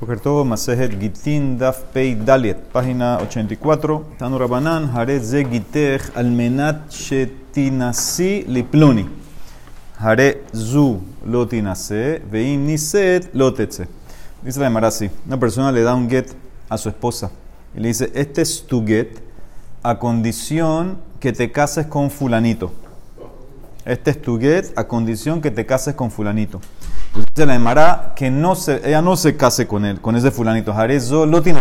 Bokertov, Masejet Gitin, Daf Pei Daliet, página 84. Tanu Rabanan, Hare Ze Gitech, Almenat Shetinasi Lipluni. Hare Zu Lotinase, Veim Niset Lotetse. Dice la Gemara Una persona le da un get a su esposa y le dice: Este es tu get a condición que te cases con Fulanito. Este es tu get a condición que te cases con Fulanito. Dice la Emara que no se, ella no se case con él, con ese fulanito. Jarezo lo tiene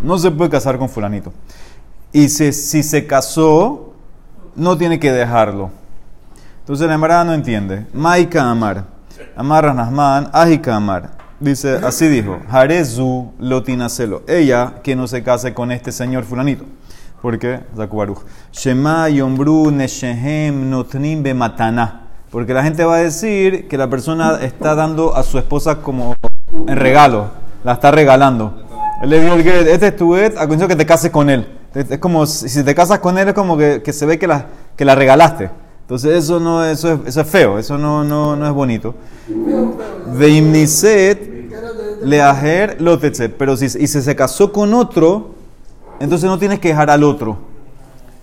No se puede casar con fulanito. Y si, si se casó, no tiene que dejarlo. Entonces la Emara no entiende. Maika Amar. Amar Ranasman, Ajika Amar. Dice, así dijo, Jarezu lo tinacelo. Ella que no se case con este señor fulanito. ¿Por qué? Zakubaruch. Shema yombru neshehem notnim bematana. Porque la gente va a decir que la persona está dando a su esposa como en regalo, la está regalando. Él le dijo, este es tu et, a que te cases con él. Es como, si te casas con él, es como que, que se ve que la, que la regalaste. Entonces eso no eso es, eso es feo, eso no, no, no es bonito. Veimniset leajer lotetset. Pero si, y si se casó con otro, entonces no tienes que dejar al otro.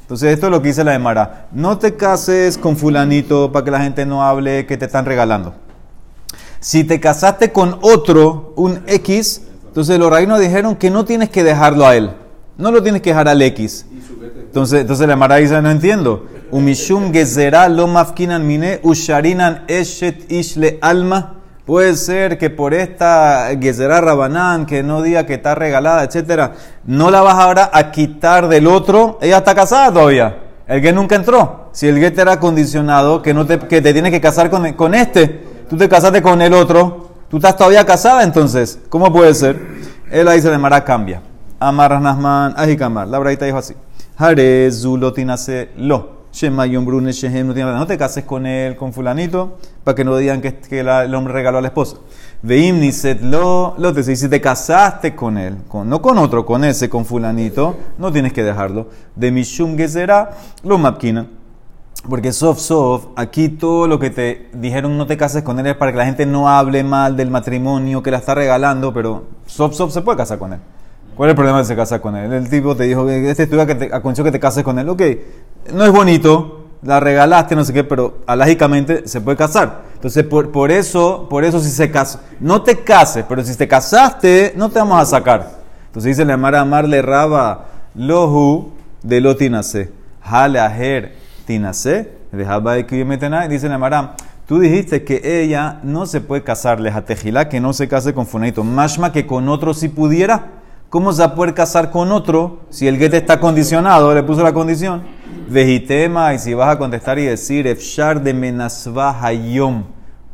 Entonces esto es lo que dice la Emara. No te cases con fulanito para que la gente no hable que te están regalando. Si te casaste con otro, un X, entonces los reinos dijeron que no tienes que dejarlo a él. No lo tienes que dejar al X. Entonces, entonces la Emara dice, no entiendo. Umishum gezerá lo mafkinan mine usharinan eshet ishle alma. Puede ser que por esta Gezerá Rabanán, que no diga que está regalada, etcétera, no la vas ahora a quitar del otro. Ella está casada todavía. El que nunca entró. Si el get era condicionado, que, no te, que te tienes que casar con, con este, tú te casaste con el otro, tú estás todavía casada entonces. ¿Cómo puede ser? Él ahí se le mara cambia. Amar Nasman, Ajikamar. La braita dijo así. Hare Zulotinase lo. No te cases con él, con fulanito, para que no digan que, que el hombre regaló a la esposa. Lo, lo te si te casaste con él, con, no con otro, con ese, con fulanito, no tienes que dejarlo. De mishum será lo mapkina. Porque sof sof, aquí todo lo que te dijeron no te cases con él es para que la gente no hable mal del matrimonio que la está regalando, pero sof sof se puede casar con él. ¿Cuál es el problema de se casar con él? El tipo te dijo, este estudia que te aconsejo que te cases con él. Ok, no es bonito, la regalaste, no sé qué, pero alágicamente se puede casar. Entonces, por, por, eso, por eso si se casa, no te cases, pero si te casaste, no te vamos a sacar. Entonces dice la Mara Amarle Raba Lohu de lo tinase. Jale ajer tinase. Dice la Mara, tú dijiste que ella no se puede casarle a Tejilá, que no se case con Funaito. Mashma que con otro si pudiera. ¿Cómo se va a poder casar con otro si el get está condicionado? Le puso la condición. Vejitema, y si vas a contestar y decir, Efshar de menasva hayom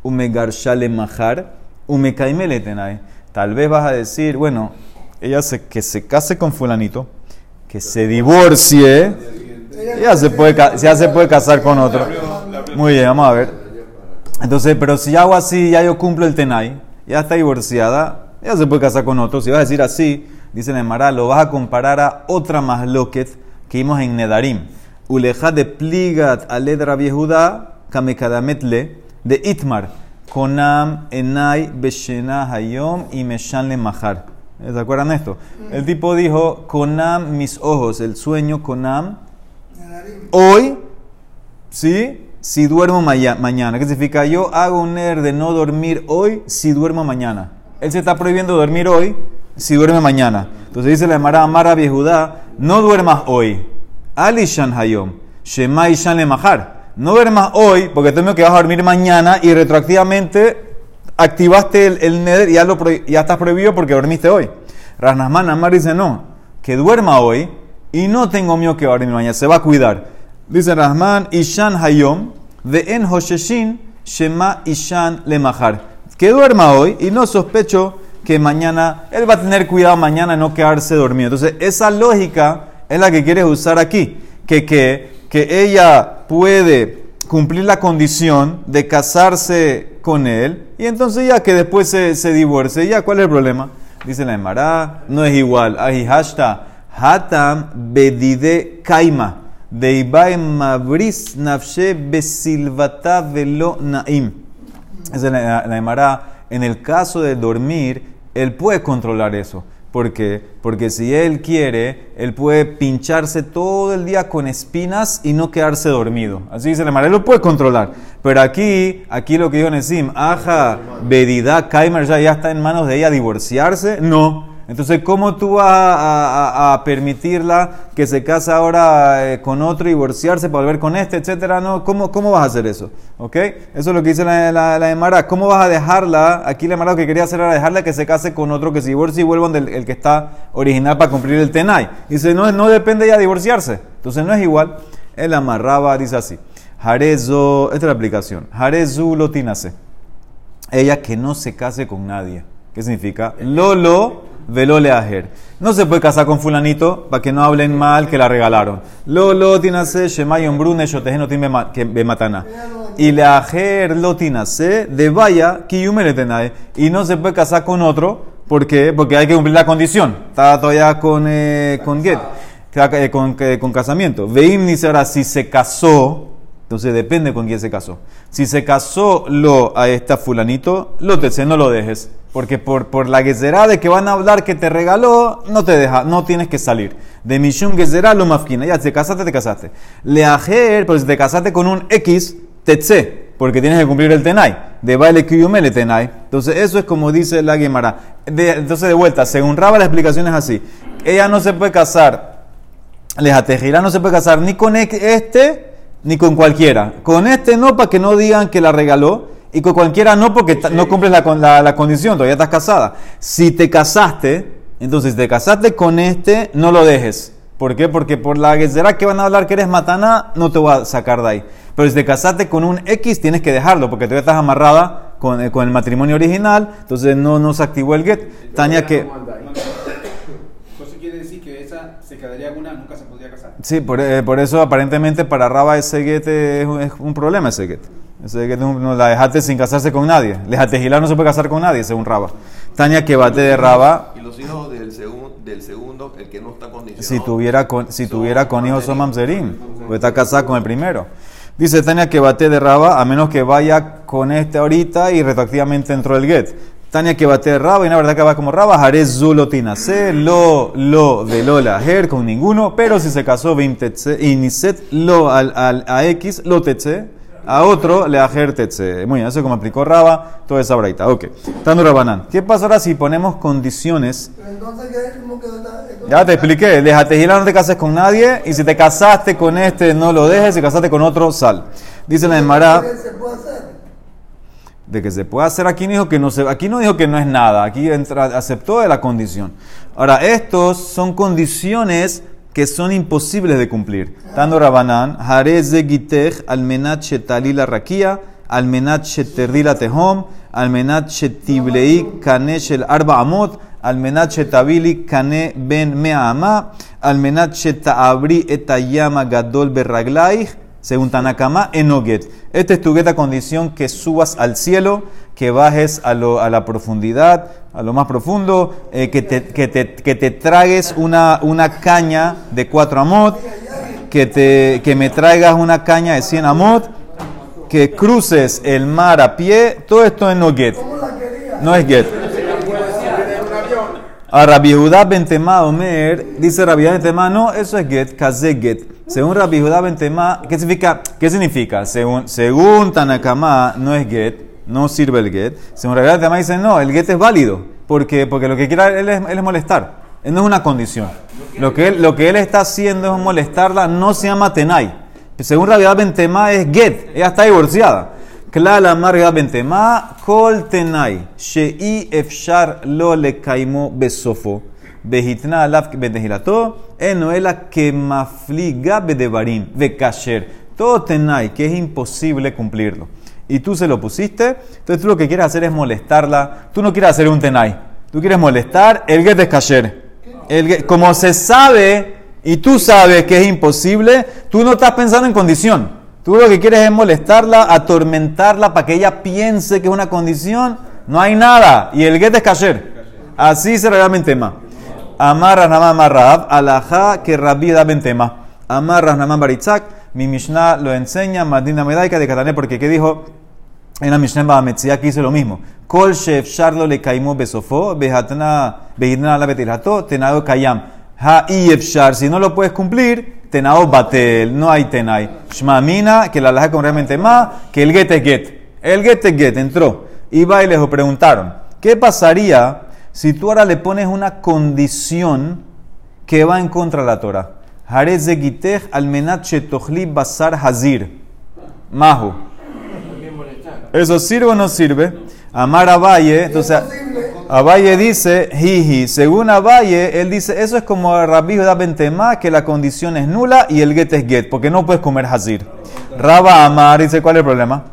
umegarshale mahar umekaimeletenai. Tal vez vas a decir, bueno, ella se, que se case con fulanito, que se divorcie, ya se puede, ya se puede casar con otro. Muy bien, vamos a ver. Entonces, pero si hago así, ya yo cumplo el tenai, ya está divorciada, ya se puede casar con otro. Si vas a decir así, dice Nemara, lo vas a comparar a otra masloquet que vimos en Nedarim. Uleja de pligat aledra viejuda kamekadametle de Itmar. Konam enai beshena hayom y meshanle mahar. ¿Se acuerdan esto? El tipo dijo, Konam mis ojos, el sueño Konam. Hoy, ¿sí? Si duermo mañana. ¿Qué significa? Yo hago un er de no dormir hoy si duermo mañana. Él se está prohibiendo dormir hoy si duerme mañana. Entonces dice la Mara Amara Viejudá, no duermas hoy. Alishan Hayom, Shema Ishan le No duermas hoy porque tengo que vas a dormir mañana y retroactivamente activaste el, el neder y ya, lo, ya estás prohibido porque dormiste hoy. Rasnasman Amar dice no, que duerma hoy y no tengo miedo que va a dormir mañana, se va a cuidar. Dice Rasman Ishan Hayom, de En Hosheshin, Shema Ishan le Que duerma hoy y no sospecho que mañana, él va a tener cuidado mañana no quedarse dormido. Entonces, esa lógica es la que quieres usar aquí, que, que, que ella puede cumplir la condición de casarse con él y entonces ya que después se, se divorcie, ya, ¿cuál es el problema? Dice la Emara, no es igual. Ahijashta, hatam bedide kaima, deibae mabris nafshe besilvata velo naim. Es la Emara, en el caso de dormir, él puede controlar eso. ¿Por qué? Porque si él quiere, él puede pincharse todo el día con espinas y no quedarse dormido. Así dice la él lo puede controlar. Pero aquí, aquí lo que dijo Nesim, aja, Bedida, Kaimer ya, ya está en manos de ella divorciarse. No. Entonces, ¿cómo tú vas a, permitirla que se case ahora eh, con otro, divorciarse para volver con este, etcétera? No, ¿cómo, ¿cómo vas a hacer eso? ¿Ok? Eso es lo que dice la, la, la ¿Cómo vas a dejarla? Aquí la Emara lo que quería hacer era dejarla que se case con otro que se divorcie y vuelvan del el que está original para cumplir el tenai. Dice, no, no depende ya divorciarse. Entonces, no es igual. Él amarraba, dice así. Jarezo, esta es la aplicación. Jarezu lotinase. Ella que no se case con nadie. ¿Qué significa? Lolo velole ajer. No se puede casar con fulanito para que no hablen mal que la regalaron. Lolo tinase shemayon brune shotejeno que matana. Y le ajer lo tinase de vaya tenae. Y no se puede casar con otro. ¿Por qué? Porque hay que cumplir la condición. Está todavía con, eh, con get. Eh, con, eh, con, casamiento. Veim ni ahora si se casó. Entonces depende con quién se casó. Si se casó lo a esta fulanito, lo te no lo dejes. Porque por, por la gezerá de que van a hablar que te regaló, no te deja, no tienes que salir. De Mishum gezerá lo mafkina. Ya, te casaste, te casaste. Leajer, pero si te casaste con un X, tetse, porque tienes que cumplir el tenai. De baile le tenai. Entonces, eso es como dice la Gemara. entonces, de vuelta, según Raba, la explicación es así. Ella no se puede casar, Lejatejirá no se puede casar ni con este, ni con cualquiera. Con este no, para que no digan que la regaló y con cualquiera no porque no cumples la, la, condición, todavía estás casada. Si te casaste, entonces si te casaste con este, no lo dejes. ¿Por qué? Porque por la será que van a hablar que eres matana, no te voy a sacar de ahí. Pero si te casaste con un X, tienes que dejarlo, porque todavía estás amarrada con, eh, con el matrimonio original, entonces no, no se activó el get. Tania que... Entonces quiere decir que esa se quedaría una, nunca se podría casar. Sí, por, eh, por, eso aparentemente para Raba ese get es, es un problema ese get. No la dejaste sin casarse con nadie. Gilar no se puede casar con nadie, según Raba. Tania que bate de Raba. Y los hijos del, del segundo, el que no está condicionado. Si tuviera con, si tuviera con hijos son mamzerim, pues está casada con el primero. Dice Tania que bate de Raba, a menos que vaya con este ahorita y retroactivamente entró el get. Tania que bate de Raba, y la verdad que va como Raba, Jarez Zulotina C, lo, lo de Lola Her con ninguno, pero si se casó y Niset lo al, al, a X, lo tetse a otro le ajertetse. Muy bien, eso como explicó Raba, toda esa braita. Ok, Tando Rabanán. ¿Qué pasa ahora si ponemos condiciones? Ya te expliqué, déjate girar, no te cases con nadie, y si te casaste con este, no lo dejes, si casaste con otro, sal. Dice la Emara. De que se puede hacer aquí no dijo que no se, aquí no dijo que no es nada, aquí entra, aceptó de la condición. Ahora, estos son condiciones que son imposibles de cumplir. Tando Rabanán, Jarez Gitech, Almenat Shetalila Rakia, Almenat Sheterila Tehom, Almenat Shetiblei Kane Shel Arba Amot, Almenat Shetabili Kane Ben Mea Ama, Almenat Etayama Gadol Berraglaich, según Tanakama, Enoget. Esta es tu geta condición que subas al cielo, que bajes a, lo, a la profundidad, a lo más profundo, eh, que, te, que, te, que, te, tragues una, una caña de 4 amot, que, te, que me traigas una caña de 100 amot, que cruces el mar a pie, todo esto es no get. No es get. A Rabbi Judá Bentema Omer, dice Rabbi Judá Bentema, no, eso es get, kaze get. Según Rabbi Judá Bentema, ¿qué significa? ¿Qué significa? Según, según Tanakama, no es get, no sirve el get. Según Rabbi Judá dice, no, el get es válido. ¿Por Porque lo que quiere él es, él es molestar. Él no es una condición. Lo que, él, lo que él está haciendo es molestarla, no se llama tenai. Según Rabbi Judá Bentema es get, ella está divorciada. Klal amarga bentema kol tenai shei efshar lo kaimo besofo behitna alaf bedehilato enoela que mafliga bedevarim kasher todo tenai que es imposible cumplirlo y tú se lo pusiste entonces tú lo que quieres hacer es molestarla tú no quieres hacer un tenai tú quieres molestar el get es kasher el como se sabe y tú sabes que es imposible tú no estás pensando en condición Tú lo que quieres es molestarla, atormentarla para que ella piense que es una condición. No hay nada. Y el get es kasher. Así se realmente tema. Amarra nama marrab, alajá que rabbi da bentema. Amarra nama baritzak. Mi Mishnah lo enseña, Madina Medaika de Katané, porque ¿qué dijo? En la Mishnah Bahametzia aquí dice lo mismo. Kol shef sharlo le kaimo besofo, behatna, behitna la betirhato, tenado kayam. Ha y efshar, si no lo puedes cumplir, tenado batel, no hay tenai. Shmamina, que la laja con realmente más, que el get es get. El get es get, entró. Iba y les preguntaron, ¿qué pasaría si tú ahora le pones una condición que va en contra de la Torah? Harez de almenat shetochli basar hazir. Mahu. ¿Eso sirve o no sirve? Amar a Valle, entonces Abaye dice, jiji, según Abaye, él dice, eso es como Rabbi da Bentema, que la condición es nula y el get es get, porque no puedes comer hazir. Raba Amar dice, ¿cuál es el problema?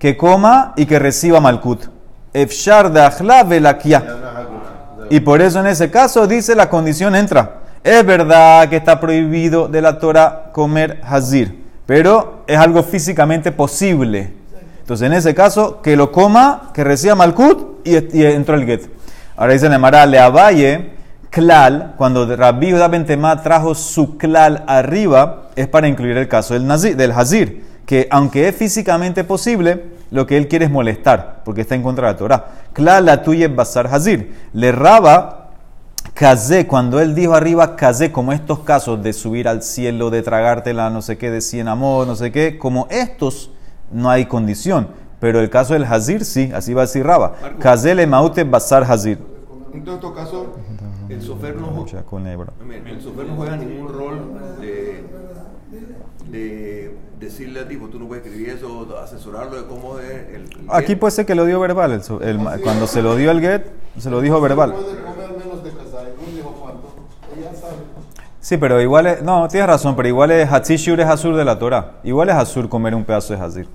Que coma y que reciba malkut. Efshar de achla velakia. Y por eso en ese caso dice la condición entra. Es verdad que está prohibido de la Torah comer hazir, pero es algo físicamente posible. Entonces en ese caso, que lo coma, que reciba malkut y, y entró el get. Ahora dice Nemara, le avalle, klal, cuando Rabbi Judá Bentema trajo su klal arriba, es para incluir el caso del, hazir, que aunque es físicamente posible, lo que él quiere es molestar, porque está en contra de la Torah. Klal la tuya es basar hazir. Le raba Kazé, cuando él dijo arriba Kazé, como estos casos de subir al cielo, de tragártela, no sé qué, de cien amor, no sé qué, como estos, no hay condición. Pero el caso del Hazir, sí, así va a decir Raba. Kazé le maute basar Hazir. En todo caso, el sofer no, el sofer no juega ningún rol de, de decirle a tipo, tú no puedes escribir eso, asesorarlo de cómo es el... el Aquí get. puede ser que lo dio verbal. el el ma- cuando se lo dio el get, se lo dijo verbal. puede comer menos de casar. ¿No dijo cuánto? Ella sabe. Sí, pero igual es, no, tienes razón, pero igual es Hatzishur es Azur de la Torah. Igual es Azur comer un pedazo de Hazir.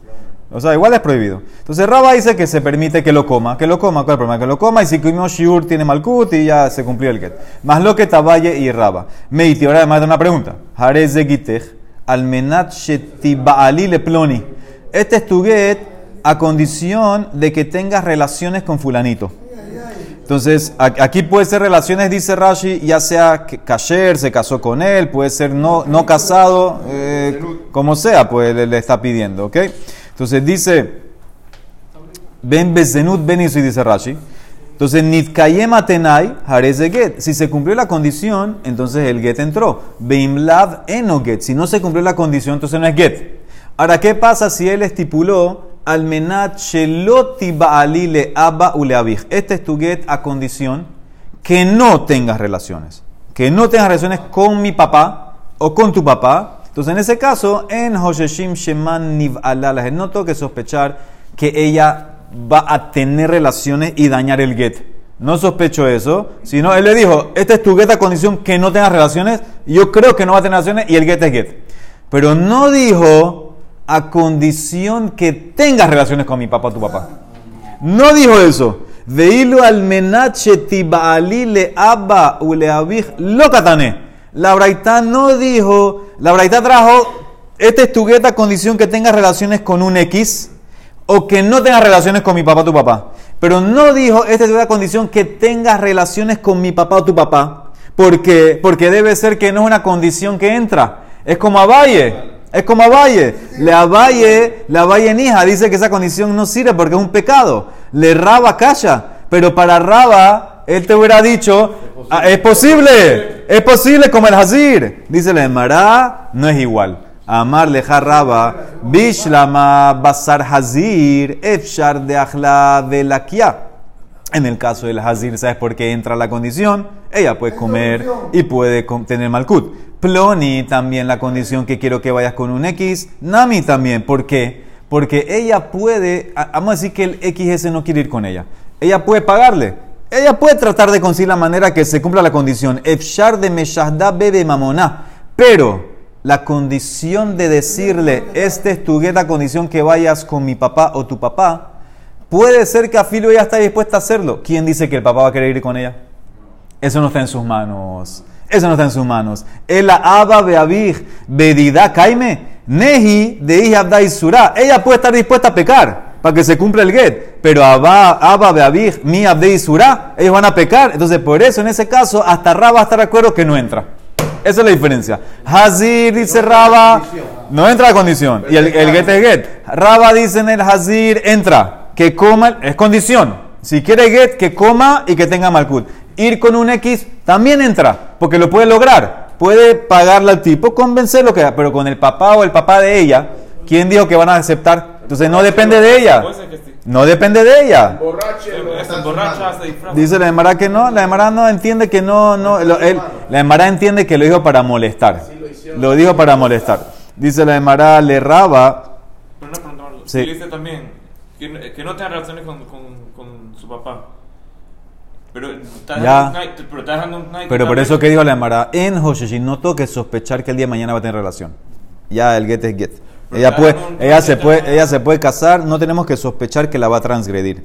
O sea, igual es prohibido. Entonces Rabba dice que se permite que lo coma, que lo coma, ¿cuál es el problema? Que lo coma y si comió Shiur tiene Malkut y ya se cumplió el get. Más lo que Tabaye y Rabba. Meiti, ahora además de una pregunta. Jarez de Gitech, almenat shetibaali le ploni. Este es tu get a condición de que tengas relaciones con fulanito. Entonces, aquí puede ser relaciones, dice Rashi, ya sea que Kasher se casó con él, puede ser no, no casado, eh, como sea, pues le, está pidiendo, ¿ok? Entonces dice, Ben Bezenut Ben dice Rashi. Entonces, Nitkayem Atenai, Jarez de Get. Si se cumplió la condición, entonces el Get entró. Beimlav Eno Get. Si no se cumplió la condición, entonces no es Get. Ahora, ¿qué pasa si él estipuló Almenat Sheloti Baalile Abba Uleavich? Este es tu Get a condición que no tengas relaciones. Que no tengas relaciones con mi papá o con tu papá. Entonces, en ese caso, en Hosheshim Sheman Niv no tengo que sospechar que ella va a tener relaciones y dañar el get. No sospecho eso, sino él le dijo, esta es tu get a condición que no tengas relaciones, yo creo que no va a tener relaciones y el get es get. Pero no dijo a condición que tengas relaciones con mi papá o tu papá. No dijo eso. Veilo al menache tibaali le abba u le abij lo katané. La braita no dijo, la braita trajo, este es tu get a condición que tengas relaciones con un X o que no tengas relaciones con mi papá o tu papá. Pero no dijo, esta es tu get a condición que tengas relaciones con mi papá o tu papá. ¿Por qué? Porque debe ser que no es una condición que entra. Es como a Valle. Es como a Valle. Le a Valle, la Valle en hija dice que esa condición no sirve porque es un pecado. Le raba calla. Pero para Raba, él te hubiera dicho, "Ah, es posible, es posible como el Hazir. Dice la Emara, no es igual. Amar leja Raba, Bishlama Basar Hazir, Efshar de Achla de Lakia. En el caso del Hazir, ¿sabes por qué entra la condición? Ella puede comer y puede tener Malkut. Ploni también la condición que quiero que vayas con un X. Nami también. ¿Por qué? Porque ella puede, vamos a decir que el XS no quiere ir con ella. Ella puede pagarle. Ella puede tratar de conseguir la manera que se cumpla la condición. Efshar de Meshahda bebe mamoná. Pero la condición de decirle, este es tu gueta condición que vayas con mi papá o tu papá, puede ser que a Filo ella está dispuesta a hacerlo. ¿Quién dice que el papá va a querer ir con ella? Eso no está en sus manos. Eso no está en sus manos. El aba beabij bedida kaime nehi de hija abda isura. Ella puede estar dispuesta a pecar para que se cumpla el get. Pero beabij mi. Ellos van a pecar. Entonces por eso en ese caso hasta Raba va a estar de acuerdo que no entra. Esa es la diferencia. Hazir dice Raba, no entra la condición. Y el, el get es get. Raba dice en el Hazir, entra. que coma, es condición. Si quiere get, que coma y que tenga malkut. Ir con un X también entra, porque lo puede lograr. Puede pagarle al tipo, convencerlo que pero con el papá o el papá de ella, ¿quién dijo que van a aceptar? Entonces no depende de ella. No depende de ella. Dice la Emara que no, la Emara no entiende que no, no, lo- él- la Emara entiende que lo dijo para molestar. Lo dijo para molestar. Dice la Emara, le raba, Pero. Sí. Sí. dice también que, que no tenga relaciones con, con, con su papá. Pero está Ya. dejando un night, pero está dejando un night pero por eso que dijo la Emara, en Hosheshin no toque sospechar que el día de mañana va a tener relación. Ya el get es get. Ella puede, ella se puede, ella se puede casar, no tenemos que sospechar que la va a transgredir.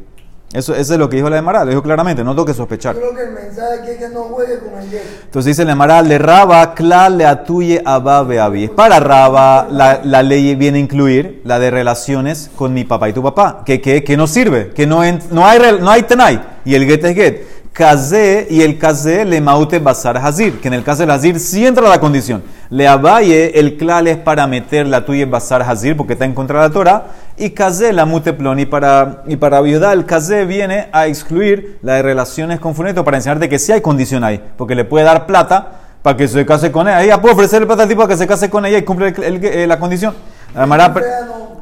Eso, eso es lo que dijo la Emara, lo dijo claramente, no toque sospechar. Yo creo que el mensaje aquí es que no juegue con el gay. Entonces dice la Mara, le raba, cla le atuye ababe abi. Para raba, la, la ley viene a incluir la de relaciones con mi papá y tu papá, que, que, que no sirve, que no, en- no, hay, no hay tenai, y el get es get. Kazé y el kazé le maute basar hazir, que en el caso del hazir sí entra la condición. Le abaye, el klal es para meter la tuya basar hazir, porque está en contra de la Torah, y kazé la mute ploni para, y para viuda, el kazé viene a excluir la de relaciones con funeto para enseñarte que sí hay condición ahí, porque le puede dar plata para que se case con ella. Ella puede ofrecerle plata al tipo para que se case con ella y cumple el- el- eh, la condición. La Mara-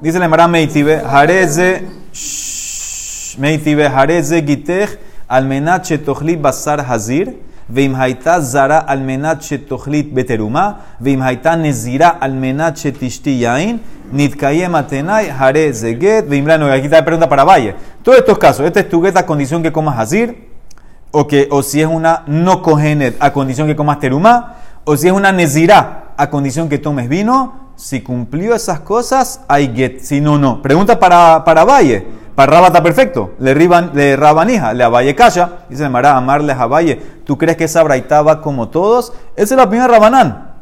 dice la Mara Meitibe, Jareze, Meitibe, Jareze gitech, Almenat shetochlit basar hazir, veim haita zara almenat shetochlit beteruma, veimhaita nezira almenat shetishti yain, nitkayem atenai, hare zeget, veim Aquí está la pregunta para Valle. Todos estos casos, esta es tu a condición que comas hazir, o, que, o si es una no cogenet a condición que comas teruma, o si es una nezirá a condición que tomes vino, si cumplió esas cosas, hay get. Si no, no. Pregunta para, para Valle. Para Raba está perfecto. Le, riban, le rabanija, le a Valle calla. Dice Mará, amarles a Valle. ¿Tú crees que esa braita va como todos? Esa es la opinión de Rabanán.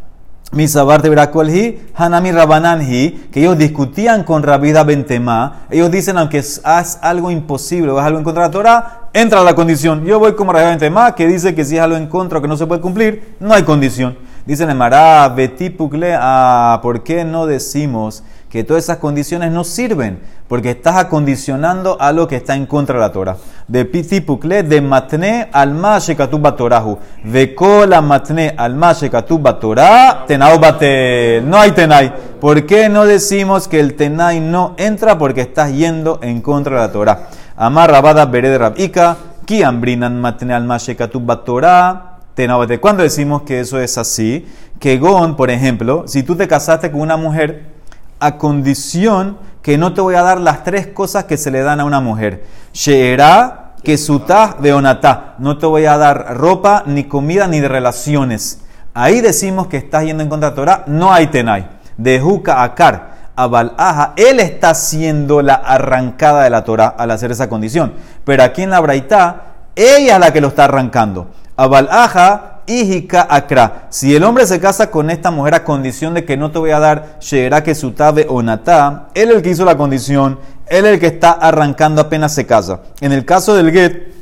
Mi sabar de Hanami Rabananhi, que ellos discutían con Rabida Bentema. Ellos dicen, aunque haz algo imposible es algo en contra de la Torah, entra la condición. Yo voy como Rabida Bentema, que dice que si es algo en contra que no se puede cumplir, no hay condición. Dice Mará, Beti Pukle, ah, ¿por qué no decimos que todas esas condiciones no sirven? Porque estás acondicionando algo que está en contra de la Torah. De Piti Pukle, de Matne alma shekatub batorahu. De kola matne alma shekatub batorah, tenau batel. No hay tenai. ¿Por qué no decimos que el tenai no entra? Porque estás yendo en contra de la Torah. Amar rabada bered rabika, ki ambrinan matne alma shekatub batorah. Tenabate. ¿Cuándo decimos que eso es así? Que Gon, por ejemplo, si tú te casaste con una mujer a condición que no te voy a dar las tres cosas que se le dan a una mujer. Sheerá, Kesutá, Beonatá. No te voy a dar ropa, ni comida, ni de relaciones. Ahí decimos que estás yendo en contra de Torah. No hay tenai. De Juca Akar a Balaja, él está haciendo la arrancada de la Torah al hacer esa condición. Pero aquí en la Braitá, ella es la que lo está arrancando. A Balaja, Ijika Akra. Si el hombre se casa con esta mujer a condición de que no te voy a dar Sheera que sutabe o natá, él es el que hizo la condición, él es el que está arrancando apenas se casa. En el caso del get,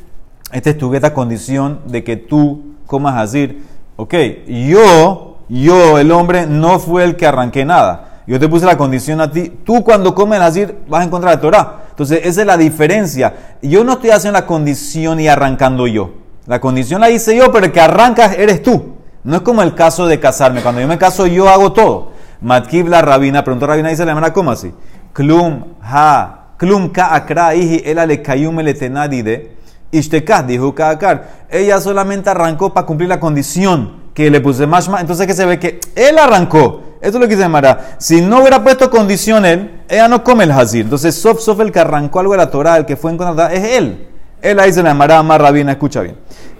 este es tu get a condición de que tú comas así. Ok, yo, yo, el hombre, no fue el que arranqué nada. Yo te puse la condición a ti. Tú cuando comes así vas en contra de la Torah. Entonces, esa es la diferencia. Yo no estoy haciendo la condición y arrancando yo. La condición la hice yo, pero el que arrancas eres tú. No es como el caso de casarme. Cuando yo me caso, yo hago todo. Matkib la rabina, preguntó rabina, dice la hermana, ¿cómo así? Klum ha, klum ka akra ihi ela le kayum le tenadide. Ishtekah, dijo Kaakar. Ella solamente arrancó para cumplir la condición que le puse mashma. Entonces, que se ve que él arrancó. Esto es lo que dice Mara. Si no hubiera puesto condición él, ella no come el hazir. Entonces, Sof Sof, el que arrancó algo de la Torah, el que fue en contra de la Torah, es él. Él ahí se la Mara rabina, escucha bien.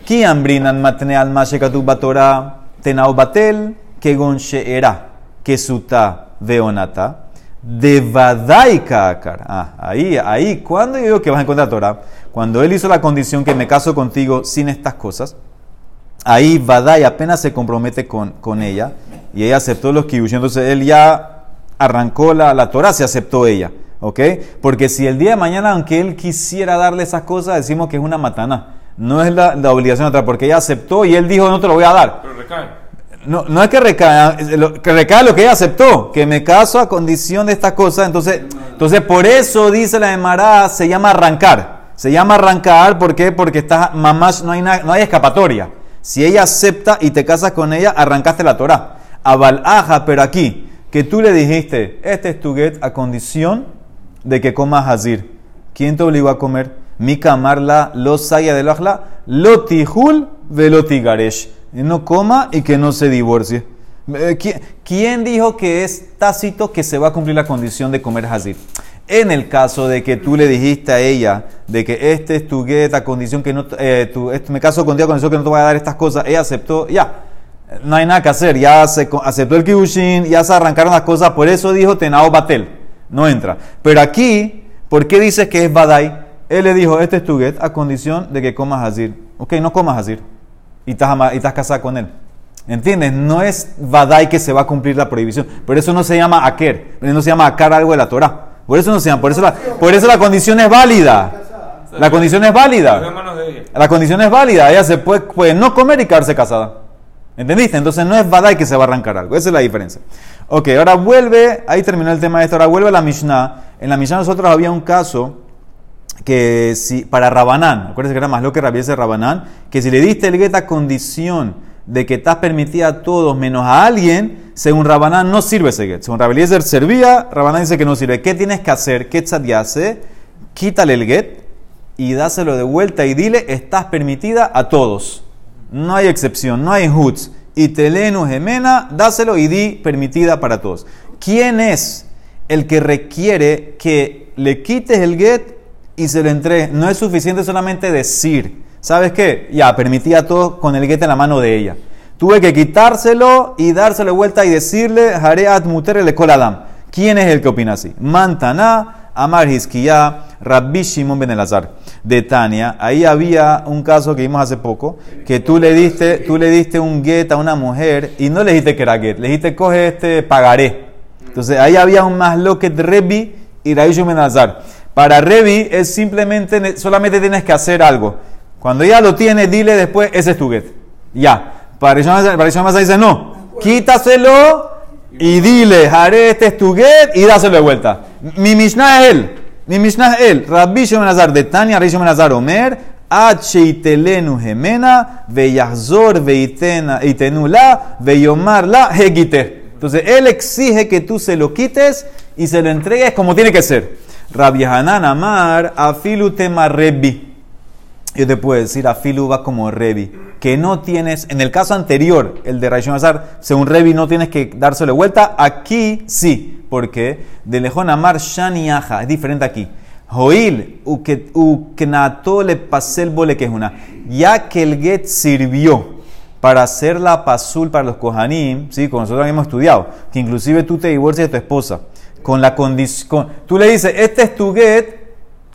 Ki ambrinan matne tenau batel kegon she'era kesuta veonata. Ah, ahí, ahí, cuando yo digo que vas en contra de la Torah, cuando él hizo la condición que me caso contigo sin estas cosas, ahí Vadai apenas se compromete con, con ella y ella aceptó los kibush. Entonces él ya arrancó la, la Torah, se aceptó ella. ¿Ok? Porque si el día de mañana, aunque él quisiera darle esas cosas, decimos que es una matana. No es la, la obligación otra, porque ella aceptó y él dijo, no te lo voy a dar. Pero recae. No, no es que recae, que recae lo que ella aceptó, que me caso a condición de estas cosas. Entonces, entonces por eso dice la Emara, se llama arrancar. Se llama arrancar, ¿por qué? Porque está, mamás, no hay, na- no hay escapatoria. Si ella acepta y te casas con ella, arrancaste la Torah. Abalaja, pero aquí, que tú le dijiste, este es tu get a condición de que comas hazir. ¿Quién te obligó a comer? Mi camarla, lo saya del ajla, lo tijul, velo tigaresh. Y No coma y que no se divorcie. Eh, ¿Quién, dijo que es tácito que se va a cumplir la condición de comer hazir? En el caso de que tú le dijiste a ella de que este es tu get a condición que no, eh, tu- este- me caso contigo condición que no te voy a dar estas cosas, ella aceptó, ya, no hay nada que hacer, ya se aceptó el kibushin, ya se arrancaron las cosas, por eso dijo Tenao Batel, no entra. Pero aquí, ¿por qué dices que es Badai? Él le dijo, este es tu get a condición de que comas Hazir. Ok, no comas Hazir. Y estás, y estás casada con él. ¿Entiendes? No es Badai que se va a cumplir la prohibición. Por eso no se llama Aker. No se llama Akar algo de la Torah. Por eso no se llama. Por eso la, por eso la condición es válida. La condición es válida. La condición es válida, ella se puede, puede no comer y quedarse casada. ¿Entendiste? Entonces no es Badai que se va a arrancar algo. Esa es la diferencia. Ok, ahora vuelve, ahí terminó el tema de esto, ahora vuelve a la Mishnah. En la Mishnah nosotros había un caso que si, para Rabanán, acuérdense que era más lo que rabiese Rabanán, que si le diste el get a condición de que estás permitida a todos menos a alguien, según Rabanán no sirve ese get. Según Rabeliezer servía, Rabanán dice que no sirve. ¿Qué tienes que hacer? ¿Qué hace? Quítale el get y dáselo de vuelta y dile, estás permitida a todos. No hay excepción, no hay hoods. Y telenu gemena, dáselo y di permitida para todos. ¿Quién es el que requiere que le quites el get y se lo entregues? No es suficiente solamente decir, ¿sabes qué? Ya, permitida a todos con el get en la mano de ella. Tuve que quitárselo y dárselo vuelta y decirle, Hareat muter le adam. ¿Quién es el que opina así? Mantaná, Amar Hizkiya, Rabbi Shimon ben Elazar, de Tania. Ahí había un caso que vimos hace poco, que tú le diste, tú le diste un get a una mujer y no le dijiste que era get, le dijiste coge este pagaré. Entonces ahí había un más loquet Rebi y Rabbi Shimon ben Elazar. Para Revi es simplemente, solamente tienes que hacer algo. Cuando ya lo tiene, dile después, ese es tu get. Ya. Para Ishmael dice, no, quítaselo y dile, haré este es tu get y dáselo de vuelta. Mi Mishnah es él. Mi Mishnah es él. Rabbi Shemanazar de Tania, Rabbi Shemanazar Omer, H.I.T.L.E.N.U. gemena, veyazor veitenula, veyomar la hegite. Entonces él exige que tú se lo quites y se lo entregues como tiene que ser. Rabbi Hanan Amar, afilu tema rebi. Yo te puedo decir, afilu va como rebi. Que no tienes, en el caso anterior, el de Raishon Azar, según rebi no tienes que dárselo vuelta. Aquí sí. porque De lejón amar shani aja. Es diferente aquí. Joil, uknato le pasel bole que es una. Ya que el get sirvió para hacer la pasul para los kohanim, ¿sí? como nosotros habíamos estudiado, que inclusive tú te divorcias de tu esposa, con la condición, tú le dices, este es tu get,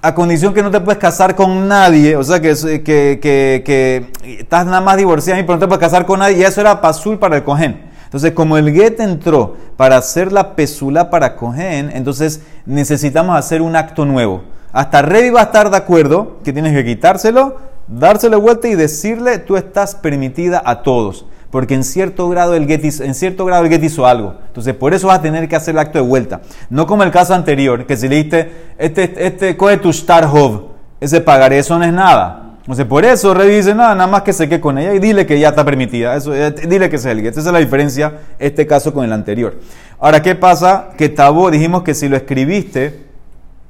a condición que no te puedes casar con nadie, o sea, que, que, que, que estás nada más divorciada y pero no te puedes casar con nadie, y eso era pasul para el cohen. Entonces, como el get entró para hacer la pesula para cohen, entonces necesitamos hacer un acto nuevo. Hasta Revi va a estar de acuerdo que tienes que quitárselo, dárselo vuelta y decirle, tú estás permitida a todos. Porque en cierto grado el get hizo, en cierto grado el get hizo algo. Entonces, por eso vas a tener que hacer el acto de vuelta. No como el caso anterior, que si le diste, este, este, coge tu Starhov, ese pagaré, eso no es nada. Entonces, por eso Revi dice, nada, nada más que se quede con ella y dile que ya está permitida. Eh, dile que es el get. Esa es la diferencia, este caso con el anterior. Ahora, ¿qué pasa? Que Tabó, dijimos que si lo escribiste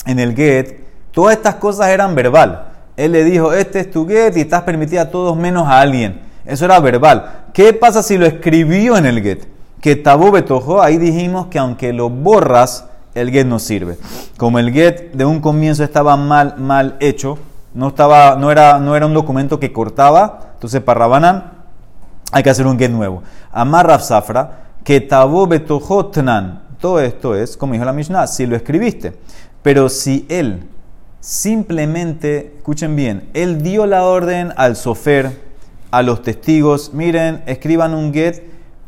en el get, todas estas cosas eran verbal. Él le dijo, este es tu get y estás permitida a todos menos a alguien. Eso era verbal. ¿Qué pasa si lo escribió en el get? Que tabú betojó, ahí dijimos que aunque lo borras, el get no sirve. Como el get de un comienzo estaba mal, mal hecho, no, estaba, no, era, no era un documento que cortaba, entonces para Rabanán hay que hacer un get nuevo. Amar Rav Safra, que tabú betojó tnan. Todo esto es, como dijo la Mishnah, si lo escribiste. Pero si él simplemente, escuchen bien, él dio la orden al sofer, a los testigos, miren, escriban un get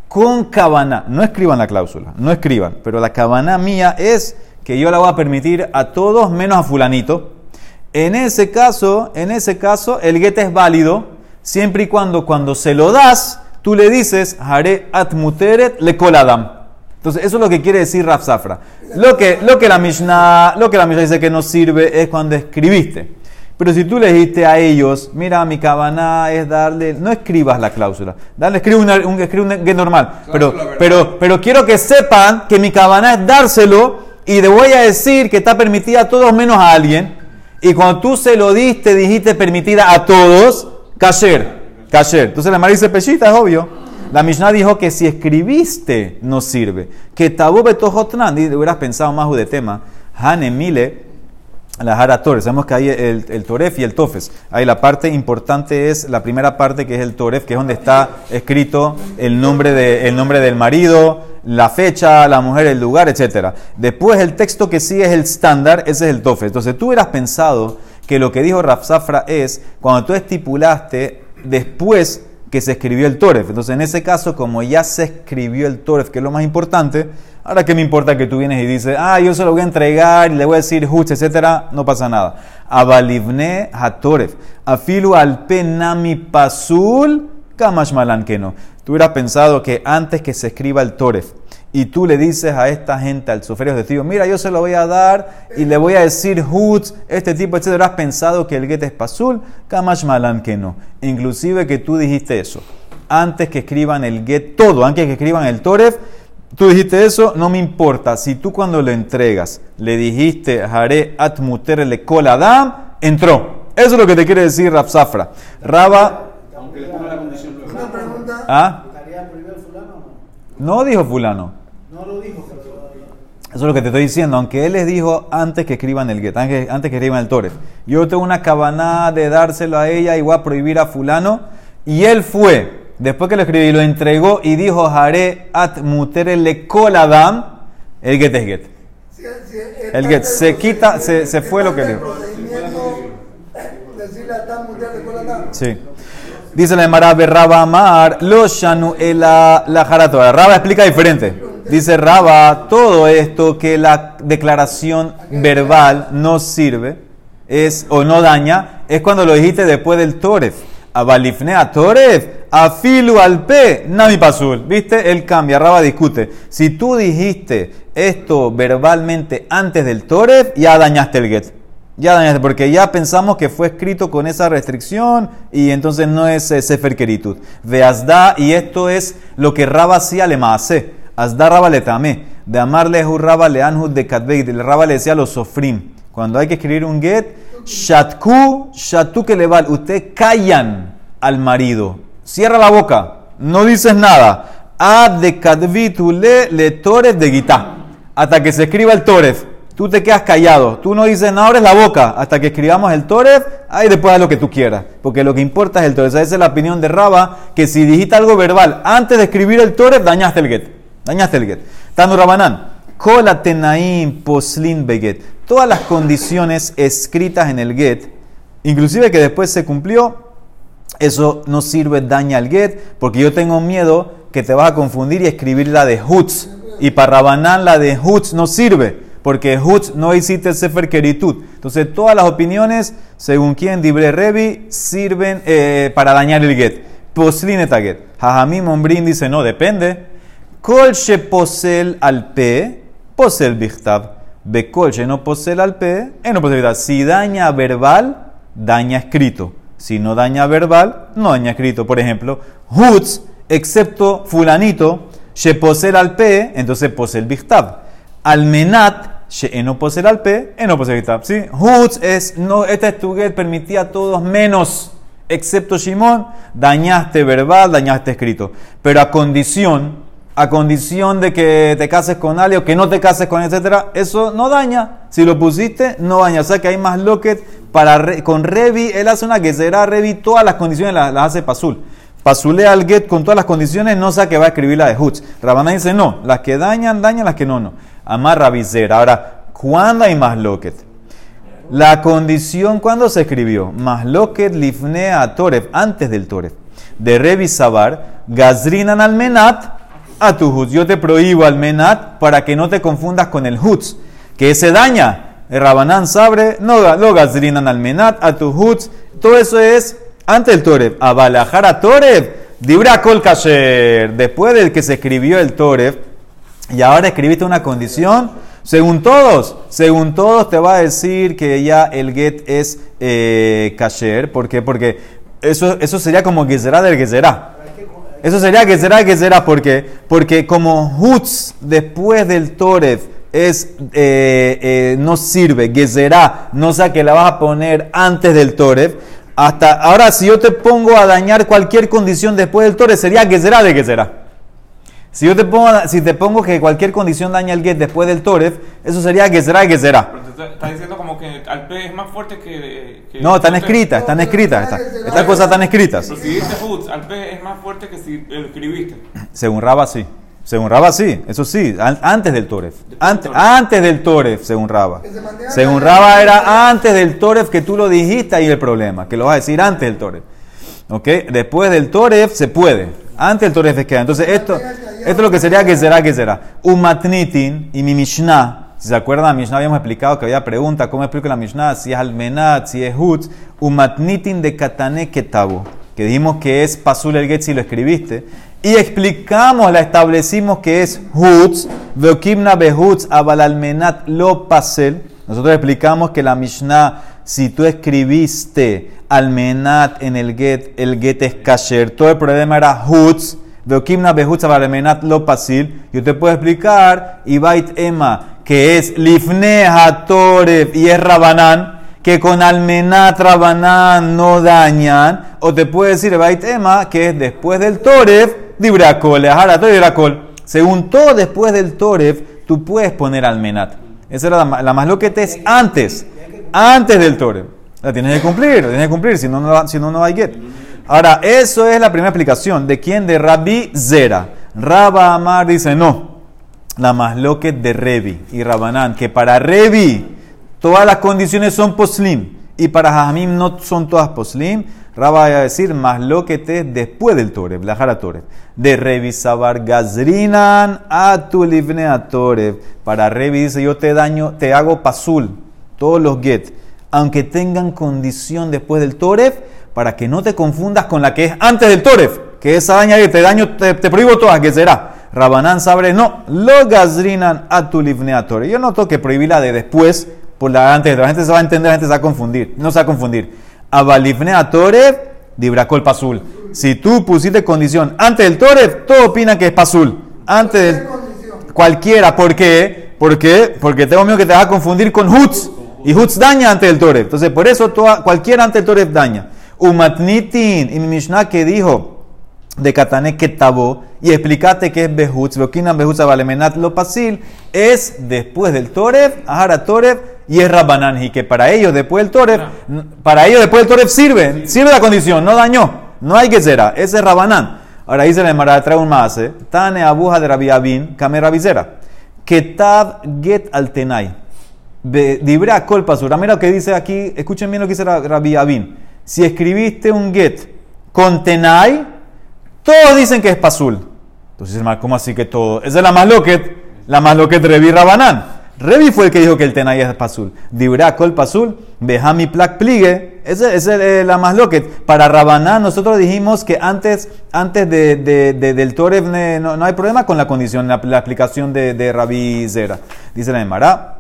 con cabana, no escriban la cláusula, no escriban, pero la cabana mía es que yo la voy a permitir a todos menos a fulanito. En ese caso, en ese caso, el get es válido siempre y cuando cuando se lo das, tú le dices, Hare atmuteret le koladam. Entonces, eso es lo que quiere decir Raf Safra. Lo que, lo que la Mishnah, lo que la Mishnah dice que no sirve es cuando escribiste. Pero si tú le dijiste a ellos, mira, mi cabana es darle, no escribas la cláusula, dale, escribe, un, escribe un get normal. Pero, pero, pero quiero que sepan que mi cabana es dárselo y le voy a decir que está permitida a todos menos a alguien. Y cuando tú se lo diste, dijiste permitida a todos, kasher, kasher. Entonces la Mara dice pechita, es obvio. La Mishnah dijo que si escribiste no sirve. Que tabu betojotnan, y hubieras pensado más de tema. Hanemile, la Jara Toref. Sabemos que hay el, el Toref y el Tofes. Ahí la parte importante es la primera parte que es el Toref, que es donde está escrito el nombre, de, el nombre del marido, la fecha, la mujer, el lugar, etc. Después el texto que sigue es el estándar, ese es el Tofes. Entonces tú hubieras pensado que lo que dijo Rafsafra es cuando tú estipulaste después que se escribió el Toref. Entonces, en ese caso, como ya se escribió el Toref, que es lo más importante, ahora qué me importa que tú vienes y dices, ah, yo se lo voy a entregar y le voy a decir Huch, etcétera, no pasa nada. Abalivne hatoref, afilu al penami pasul, kamash malan que no. Tú hubieras pensado que antes que se escriba el Toref, y tú le dices a esta gente, al soferio de tío, mira, yo se lo voy a dar y le voy a decir Hutz, este tipo, etcétera. Has pensado que el get es pasul, kamash malan que no. Inclusive que tú dijiste eso. Antes que escriban el get, todo, antes que escriban el toref, tú dijiste eso, no me importa. Si tú cuando lo entregas le dijiste, haré atmuter le koladam, entró. Eso es lo que te quiere decir Rapsafra. Raba, Aunque le ponga la condición. Una pregunta. ¿ah? ¿Estaría prohibido el fulano? No dijo fulano. No lo dijo, pero... Eso es lo que te estoy diciendo, aunque él les dijo antes que escriban el get, antes, antes que escriban el Toref. Yo tengo una cabana de dárselo a ella y voy a prohibir a fulano. Y él fue, después que lo escribí, lo entregó y dijo, Haré at mutere le koladam, el get es get. El get se quita, se- fue lo que dijo. Sí. Dice la Emara Raba Amar, lo shanu la, la jaratora. Raba explica diferente. Dice Raba, todo esto que la declaración verbal no sirve es o no daña, es cuando lo dijiste después del Toref. Abalifnea Toref, afilu al pe, nami pasul. ¿Viste? Él cambia, Raba discute. Si tú dijiste esto verbalmente antes del Toref, ya dañaste el get. Ya dañaste, porque ya pensamos que fue escrito con esa restricción y entonces no es eh, Sefer Keritut. Ve Asda, y esto es lo que Raba hacía le. Asda Raba le tamé. De amarle hu Raba le anhud de Katbeid. El Raba le decía los sofrim. Cuando hay que escribir un get, Shatku, Shatu que le val. Ustedes callan al marido. Cierra la boca. No dices nada. Ad de Kadvitu le Toref de Gitá. Hasta que se escriba el Toref. Tú te quedas callado. Tú no dices nada, abres la boca hasta que escribamos el Toref. Ahí después haz lo que tú quieras. Porque lo que importa es el Toref. Esa es la opinión de Raba. Que si dijiste algo verbal antes de escribir el Toref, dañaste el get. Dañaste el get. Tanu Rabanán. Kola tenaim poslin beget. Todas las condiciones escritas en el get, inclusive que después se cumplió, eso no sirve, daña al get, porque yo tengo miedo que te vas a confundir y escribir la de Hutz. Y para Rabanán la de Hutz no sirve, porque Hutz no hiciste Sefer Keritut. Entonces todas las opiniones, según quien Dibre Revi, sirven eh, para dañar el get. Poslin et get. Jajamim Ombrin dice, no, depende. Kol posel al pe, posel bichtav. Bekol no posel al eh, no posel. Si daña verbal, daña escrito. Si no daña verbal, no daña escrito. Por ejemplo, Hutz, excepto fulanito, she posel al pe, entonces posel bichtav. Almenat, no posel al pe, no posel bichtav. ¿Sí? Hutz es, no, esta es tu get, permitía a todos menos excepto Shimon, dañaste verbal, dañaste escrito. Pero a condición, a condición de que te cases con alguien o que no te cases con etcétera, eso no daña. Si lo pusiste, no daña. O sea que hay más loquet para con Revi, él hace una que será Revi, todas las condiciones las, hace Pasul. Pasulea al get con todas las condiciones, no sabe que va a escribir la de Hutz. Rabana dice no, las que dañan, dañan, las que no, no. Amarra visera. Ahora, ¿cuándo hay más loquet? La condición cuando se escribió, Masloket lifnea Toref, antes del Toref, de Revi Sabar, Gazrinan al Menat a tu Hutz. Yo te prohíbo al Menat para que no te confundas con el Hutz, que se daña. El Rabanán Sabre, no Gazrinan al Menat a tu Hutz. Todo eso es antes del Toref. A Balajar a Toref, Dibra kol kasher. Después del que se escribió el Toref, y ahora escribiste una condición, según todos, según todos te va a decir que ya el get es eh, kasher. ¿Por qué? Porque eso, eso sería como gezerá del gezerá. Eso sería gezerá del gezerá. ¿Por qué? Porque como hutz después del Toref es, eh, eh, no sirve, gezerá, no sé que la vas a poner antes del Toref. Hasta ahora, si yo te pongo a dañar cualquier condición después del Toref, sería gezerá de gezerá. Si yo te pongo, si te pongo que cualquier condición daña el get después del Toref, eso sería gezerá de gezerá. Pero te estás diciendo como que al P es más fuerte que. que No, están escritas, están escritas. Estas, estas cosas están escritas. Pero si dices Hoods, al P es más fuerte que si lo escribiste. Según Raba, sí. Según Raba, sí. Eso sí, an- antes del Toref. Ante- Toref. antes del Toref, según Raba. Que Según. Raba era antes del Toref que tú lo dijiste ahí el problema, que lo vas a decir antes del Toref. ¿Ok? Después del Toref se puede. Antes del Toref es queda. Entonces esto, esto es lo que sería que será que será. Umatnitin y mi Mishnah. Si se acuerdan, en Mishnah habíamos explicado que había pregunta, ¿cómo explico la Mishnah? Si es almenat, si es hutz. Umatnitin de katane ketabo. Que dijimos que es pasul el get si lo escribiste. Y explicamos, la establecimos que es hutz. Veokimna behutz abal almenat lo pasel. Nosotros explicamos que la Mishnah, si tú escribiste almenat en el get, el get es kasher. Todo el problema era hutz. Veokimna behutz abal almenat lo pasil. Yo te puedo explicar, Ibait Ema, que es lifne hatoref y es rabanán, que con almenat rabanán no dañan. O te puedo decir, Ibait Ema, que es después del toref, dibracol, ajara, todo dibracol. Según todo después del toref, tú puedes poner almenat. Esa era la, la más lo que te es antes, antes del toref. La tienes que cumplir, la tienes que cumplir, si no, no, si no, no hay get. Ahora, eso es la primera explicación. ¿De quién? De Rabbi Zera. Rabba Amar dice no. La masloquet de Revi y Rabanán, que para Revi todas las condiciones son poslim y para Jajamim no son todas poslim. Rabba va a decir masloquet es después del Toreb, la Jara Toreb. De Revi Sabar Gazrinan a tu livne a Toreb. Para Revi dice yo te daño, te hago pasul, todos los get, aunque tengan condición después del Toreb, para que no te confundas con la que es antes del Toref, que esa daña que te daño, te, te prohíbo todas, que será. Rabanán sabre, no, lo gazrinan a tu livneatore. Yo noto que prohibí la de después por la antes. La gente se va a entender, la gente se va a confundir. No se va a confundir. Abalivneatore, dibracol pasul. Si tú pusiste condición antes del Toref, todo opina que es pasul. Antes del. Cualquiera, ¿por qué? ¿Por qué? Porque tengo miedo que te vas a confundir con Hutz. Y Hutz daña ante el Toref. Entonces, por eso toda, cualquiera ante el Toref daña. Umatnitin, y mi Mishnah que dijo de Katane Ketabo, y explicaste que es Behutz, Beokinan Behutz Abalemenat lo pasil, es después del Toref, Ahara Toref, y es Rabbanan, y que para ellos después del Toref, para ellos después del Toref sirve, sirve la condición, no dañó, no hay que será, ese es Rabbanan. Ahora dice la Emara, trae un más, ¿eh? Tane abuja de Rabbi Abin, Kame Rabizera. Ketab get al tenai. Be- Dibra kol pasura. Mira lo que dice aquí, escuchen bien lo que dice Ra- Rabbi Abin. Si escribiste un get con tenai, todos dicen que es pasul. Entonces, hermano, ¿cómo así que todo? Esa es la masloquet, la masloquet Revi Rabanán. Revi fue el que dijo que el tenai es pasul. Dibra kol pasul, behami plak pligue. Esa es eh, la masloquet. Para Rabanán, nosotros dijimos que antes, antes de, de- de- del Toref ne- no, hay problema con la condición, la, la explicación de, de Zera. Dice la Emara.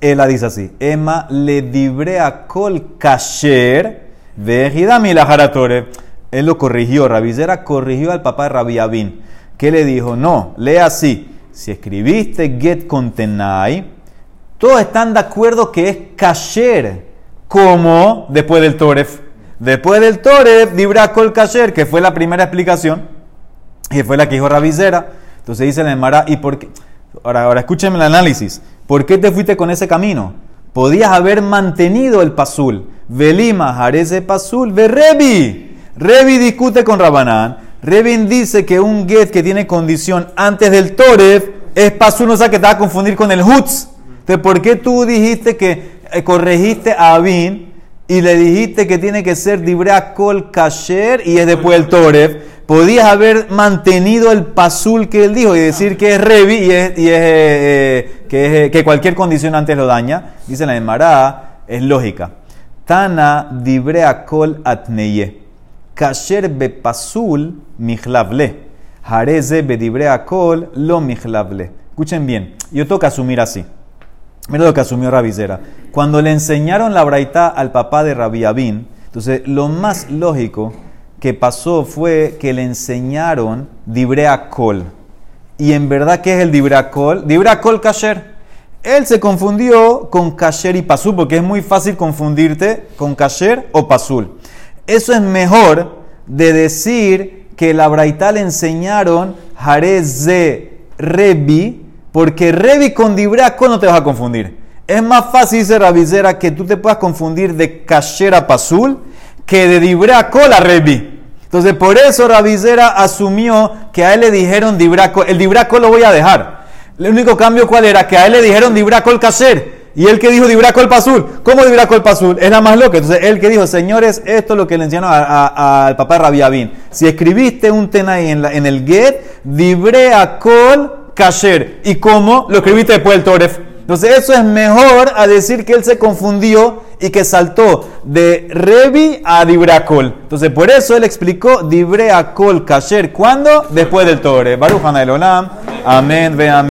Ella dice así: Emma le dibrea kol kasher vejidami la jaratore. Él lo corrigió, Rabizera corrigió al papá de Rabbi Abin. ¿Qué le dijo? No, lee así. Si escribiste get con tenai, todos están de acuerdo que es kasher, como después del toref. Después del toref, dibra kol kasher, que fue la primera explicación, y fue la que dijo Rabizera. Entonces dice la Emara, ¿y por qué? Ahora, ahora escúchenme el análisis. ¿Por qué te fuiste con ese camino? Podías haber mantenido el pasul. Velima, jarese pasul, ve Revi. Revi discute con Rabanán. Revin dice que un get que tiene condición antes del Toref es pasul, o sea que te va a confundir con el Hutz. Entonces, ¿por qué tú dijiste que eh, corregiste a Abin y le dijiste que tiene que ser Dibra Kol Kasher y es después el Toref? Podías haber mantenido el pasul que él dijo y decir que es Revi y, es, eh, eh, eh, que cualquier condición antes lo daña. Dice la Emara, es lógica. Tana Dibrea Kol Atneye. kasher bepasul akol lo michlable. Escuchen bien, yo tengo que asumir así. Mira lo que asumió Rabizera. Cuando le enseñaron la braita al papá de Rabbi Abin, entonces lo más lógico que pasó fue que le enseñaron Dibrea Kol. Y en verdad, ¿qué es el Dibrea Kol? Dibrea Kol Kasher. Él se confundió con Kasher y Pasul, porque es muy fácil confundirte con Kasher o Pasul. Eso es mejor de decir que la braita le enseñaron Jarez de Rebi, porque Rebi con Dibrea Kol no te vas a confundir. Es más fácil, dice Rabizera, que tú te puedas confundir de Kasher a Pasul que de Dibrea Kol a Rebi. Entonces, por eso Rabizera asumió que a él le dijeron Dibraco. El Dibraco lo voy a dejar. El único cambio, ¿cuál era? Que a él le dijeron Dibraco el Kasher. Y él que dijo Dibraco el Pasul. ¿Cómo Dibraco el Pasul? Es la más loca. Entonces, él que dijo, señores, esto es lo que le enseñaron al papá de Rabiabín. Si escribiste un ten ahí en, en el get, Dibreakol Kasher. ¿Y cómo? Lo escribiste después del Toref. Entonces, eso es mejor a decir que él se confundió y que saltó de Revi a Dibreakol. Entonces, por eso él explicó Dibreakol Kasher. ¿Cuándo? Después del Tore. Baruch Olam. Amén. Ve amén.